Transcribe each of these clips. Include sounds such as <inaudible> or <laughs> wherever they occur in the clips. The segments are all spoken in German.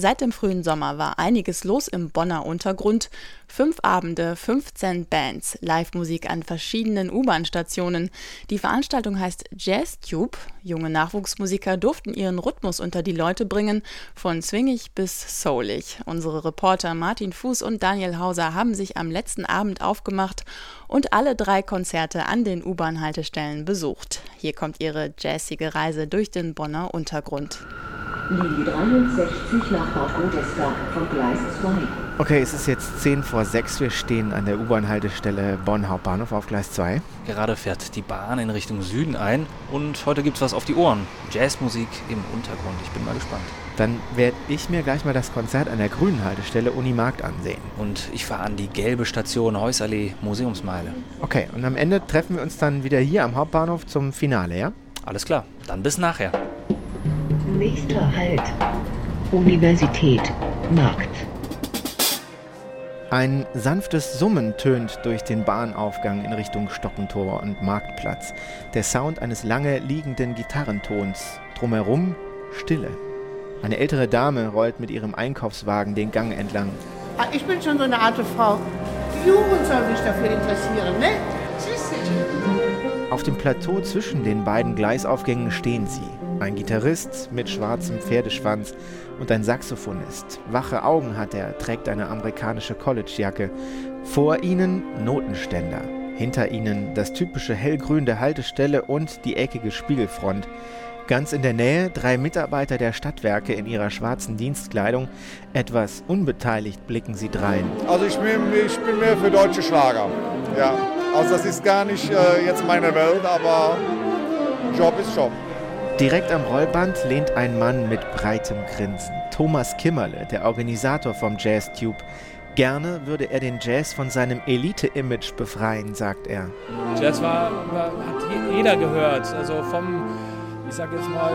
Seit dem frühen Sommer war einiges los im Bonner Untergrund. Fünf Abende, 15 Bands, Live-Musik an verschiedenen U-Bahn-Stationen. Die Veranstaltung heißt Jazz Tube. Junge Nachwuchsmusiker durften ihren Rhythmus unter die Leute bringen, von swingig bis soulig. Unsere Reporter Martin Fuß und Daniel Hauser haben sich am letzten Abend aufgemacht und alle drei Konzerte an den U-Bahn-Haltestellen besucht. Hier kommt ihre jazzige Reise durch den Bonner Untergrund. Linie 63 nach Bad Godesberg von Gleis 2. Okay, es ist jetzt 10 vor 6. Wir stehen an der U-Bahn-Haltestelle Bonn Hauptbahnhof auf Gleis 2. Gerade fährt die Bahn in Richtung Süden ein und heute gibt's was auf die Ohren. Jazzmusik im Untergrund. Ich bin mal gespannt. Dann werde ich mir gleich mal das Konzert an der grünen Haltestelle Unimarkt ansehen. Und ich fahre an die gelbe Station Heusallee Museumsmeile. Okay, und am Ende treffen wir uns dann wieder hier am Hauptbahnhof zum Finale, ja? Alles klar, dann bis nachher. Nächster Halt. Universität. Markt. Ein sanftes Summen tönt durch den Bahnaufgang in Richtung Stockentor und Marktplatz. Der Sound eines lange liegenden Gitarrentons. Drumherum Stille. Eine ältere Dame rollt mit ihrem Einkaufswagen den Gang entlang. Ah, Ich bin schon so eine alte Frau. Die Jugend soll sich dafür interessieren, ne? Auf dem Plateau zwischen den beiden Gleisaufgängen stehen sie. Ein Gitarrist mit schwarzem Pferdeschwanz und ein Saxophonist. Wache Augen hat er, trägt eine amerikanische Collegejacke. Vor ihnen Notenständer. Hinter ihnen das typische Hellgrün der Haltestelle und die eckige Spiegelfront. Ganz in der Nähe drei Mitarbeiter der Stadtwerke in ihrer schwarzen Dienstkleidung. Etwas unbeteiligt blicken sie drein. Also ich bin, ich bin mehr für deutsche Schlager. Ja. Also das ist gar nicht äh, jetzt meine Welt, aber Job ist Job. Direkt am Rollband lehnt ein Mann mit breitem Grinsen. Thomas Kimmerle, der Organisator vom Jazz Tube. Gerne würde er den Jazz von seinem Elite-Image befreien, sagt er. Jazz war, war, hat je- jeder gehört. Also vom, ich sag jetzt mal,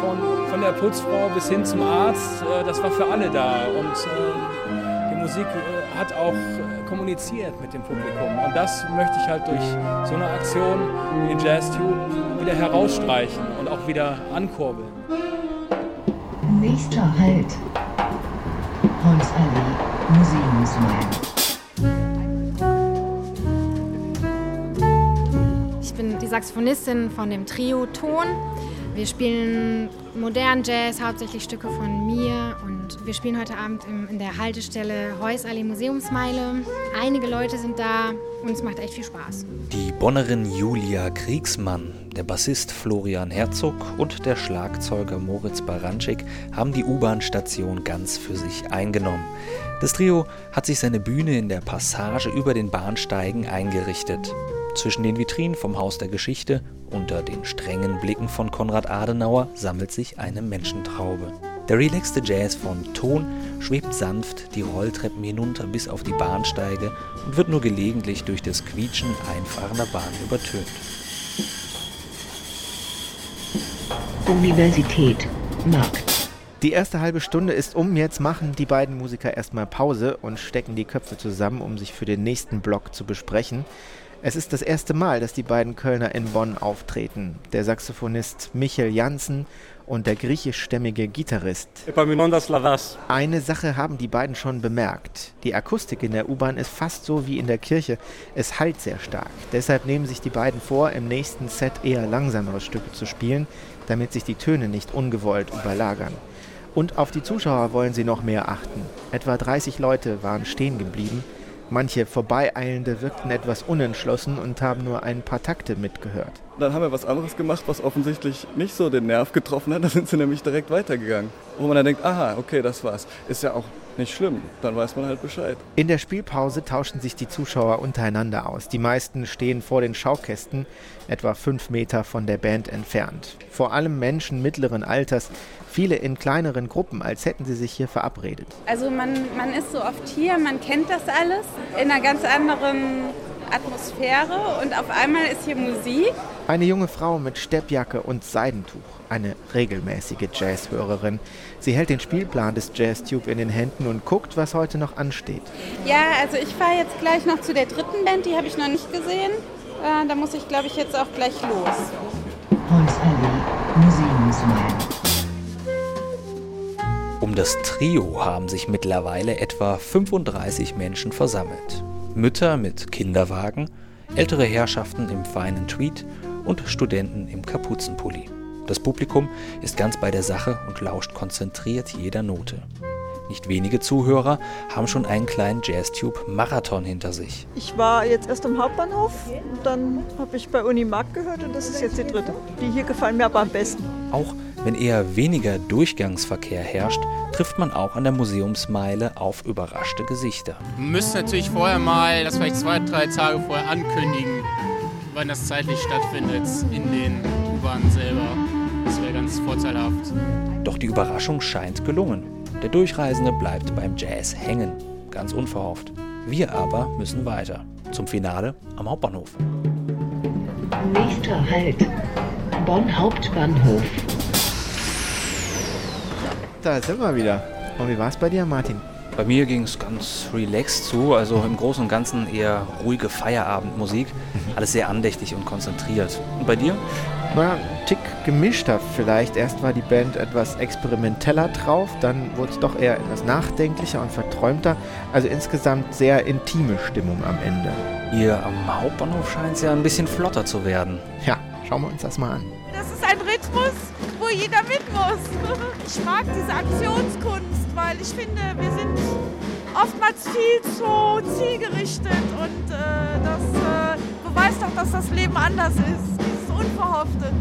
von, von der Putzfrau bis hin zum Arzt, äh, das war für alle da. Und äh, die Musik äh, hat auch äh, kommuniziert mit dem Publikum. Und das möchte ich halt durch so eine Aktion wie den Jazz Tube wieder herausstreichen und auch wieder ankurbeln. Nächster Halt. Holzallee. Museumsmeile. Ich bin die Saxophonistin von dem Trio Ton. Wir spielen modernen Jazz, hauptsächlich Stücke von mir und wir spielen heute Abend im, in der Haltestelle Heusallee Museumsmeile. Einige Leute sind da und es macht echt viel Spaß. Die Bonnerin Julia Kriegsmann, der Bassist Florian Herzog und der Schlagzeuger Moritz Baranczyk haben die U-Bahn-Station ganz für sich eingenommen. Das Trio hat sich seine Bühne in der Passage über den Bahnsteigen eingerichtet. Zwischen den Vitrinen vom Haus der Geschichte, unter den strengen Blicken von Konrad Adenauer, sammelt sich eine Menschentraube. Der relaxte Jazz von Ton schwebt sanft die Rolltreppen hinunter bis auf die Bahnsteige und wird nur gelegentlich durch das Quietschen einfahrender Bahn übertönt. Universität. Markt. Die erste halbe Stunde ist um, jetzt machen die beiden Musiker erstmal Pause und stecken die Köpfe zusammen, um sich für den nächsten Block zu besprechen. Es ist das erste Mal, dass die beiden Kölner in Bonn auftreten. Der Saxophonist Michael Janssen und der griechischstämmige Gitarrist. Epaminondas Lavas. Eine Sache haben die beiden schon bemerkt. Die Akustik in der U-Bahn ist fast so wie in der Kirche. Es hallt sehr stark. Deshalb nehmen sich die beiden vor, im nächsten Set eher langsamere Stücke zu spielen, damit sich die Töne nicht ungewollt überlagern. Und auf die Zuschauer wollen sie noch mehr achten. Etwa 30 Leute waren stehen geblieben. Manche Vorbeieilende wirkten etwas unentschlossen und haben nur ein paar Takte mitgehört. Dann haben wir was anderes gemacht, was offensichtlich nicht so den Nerv getroffen hat. <laughs> Da sind sie nämlich direkt weitergegangen. Wo man dann denkt, aha, okay, das war's. Ist ja auch nicht schlimm. Dann weiß man halt Bescheid. In der Spielpause tauschen sich die Zuschauer untereinander aus. Die meisten stehen vor den Schaukästen, etwa fünf Meter von der Band entfernt. Vor allem Menschen mittleren Alters, viele in kleineren Gruppen, als hätten sie sich hier verabredet. Also man, man ist so oft hier, man kennt das alles in einer ganz anderen Atmosphäre und auf einmal ist hier Musik. Eine junge Frau mit Steppjacke und Seidentuch, eine regelmäßige Jazzhörerin. Sie hält den Spielplan des Jazztube in den Händen und guckt, was heute noch ansteht. Ja, also ich fahre jetzt gleich noch zu der dritten Band, die habe ich noch nicht gesehen. Äh, da muss ich, glaube ich, jetzt auch gleich los. Um das Trio haben sich mittlerweile etwa 35 Menschen versammelt. Mütter mit Kinderwagen, ältere Herrschaften im feinen Tweed und Studenten im Kapuzenpulli. Das Publikum ist ganz bei der Sache und lauscht konzentriert jeder Note. Nicht wenige Zuhörer haben schon einen kleinen Jazztube-Marathon hinter sich. Ich war jetzt erst am Hauptbahnhof, dann habe ich bei Unimark gehört und das ist jetzt die dritte. Die hier gefallen mir aber am besten. Auch wenn eher weniger Durchgangsverkehr herrscht, trifft man auch an der Museumsmeile auf überraschte Gesichter. Man müsste natürlich vorher mal, das vielleicht zwei, drei Tage vorher ankündigen, wann das zeitlich stattfindet in den U-Bahnen selber. Das wäre ganz vorteilhaft. Doch die Überraschung scheint gelungen. Der Durchreisende bleibt beim Jazz hängen, ganz unverhofft. Wir aber müssen weiter. Zum Finale am Hauptbahnhof. Nächster Halt. Bonn Hauptbahnhof. Da sind wir wieder. Und wie war es bei dir, Martin? Bei mir ging es ganz relaxed zu, also im Großen und Ganzen eher ruhige Feierabendmusik. Alles sehr andächtig und konzentriert. Und bei dir? Na, ein Tick gemischter vielleicht. Erst war die Band etwas experimenteller drauf, dann wurde es doch eher etwas nachdenklicher und verträumter. Also insgesamt sehr intime Stimmung am Ende. Hier am Hauptbahnhof scheint es ja ein bisschen flotter zu werden. Ja, schauen wir uns das mal an. Das ist ein Rhythmus, wo jeder mit muss. <laughs> Ich mag diese Aktionskunst, weil ich finde, wir sind oftmals viel zu zielgerichtet und äh, das äh, beweist doch, dass das Leben anders ist. Dieses Unverhoffte.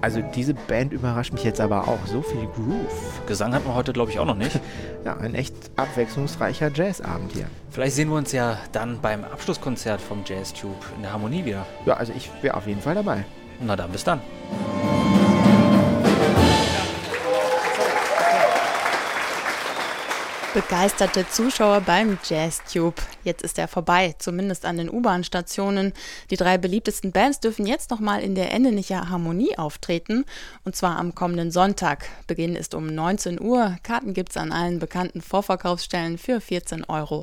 Also diese Band überrascht mich jetzt aber auch. So viel Groove. Gesang hat man heute, glaube ich, auch noch nicht. <laughs> ja, ein echt abwechslungsreicher Jazzabend hier. Vielleicht sehen wir uns ja dann beim Abschlusskonzert vom Jazztube in der Harmonie wieder. Ja, also ich wäre auf jeden Fall dabei. Na dann, bis dann. Begeisterte Zuschauer beim Jazztube. Jetzt ist er vorbei, zumindest an den U-Bahn-Stationen. Die drei beliebtesten Bands dürfen jetzt nochmal in der Endenicher Harmonie auftreten. Und zwar am kommenden Sonntag. Beginn ist um 19 Uhr. Karten gibt's an allen bekannten Vorverkaufsstellen für 14 Euro.